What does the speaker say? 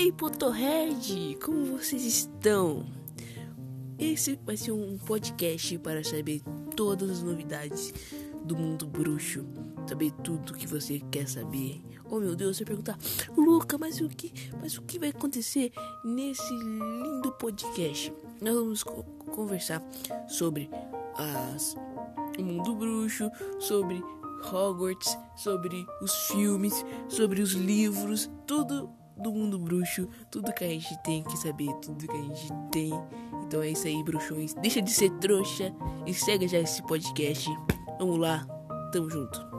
Ei, Potterhead, como vocês estão? Esse vai ser um podcast para saber todas as novidades do mundo bruxo, saber tudo que você quer saber. Oh meu Deus, você perguntar, Luca, mas o que, mas o que vai acontecer nesse lindo podcast? Nós vamos co conversar sobre as, o mundo bruxo, sobre Hogwarts, sobre os filmes, sobre os livros, tudo do mundo bruxo, tudo que a gente tem que saber, tudo que a gente tem. Então é isso aí, bruxões. Deixa de ser trouxa e segue já esse podcast. Vamos lá, tamo junto.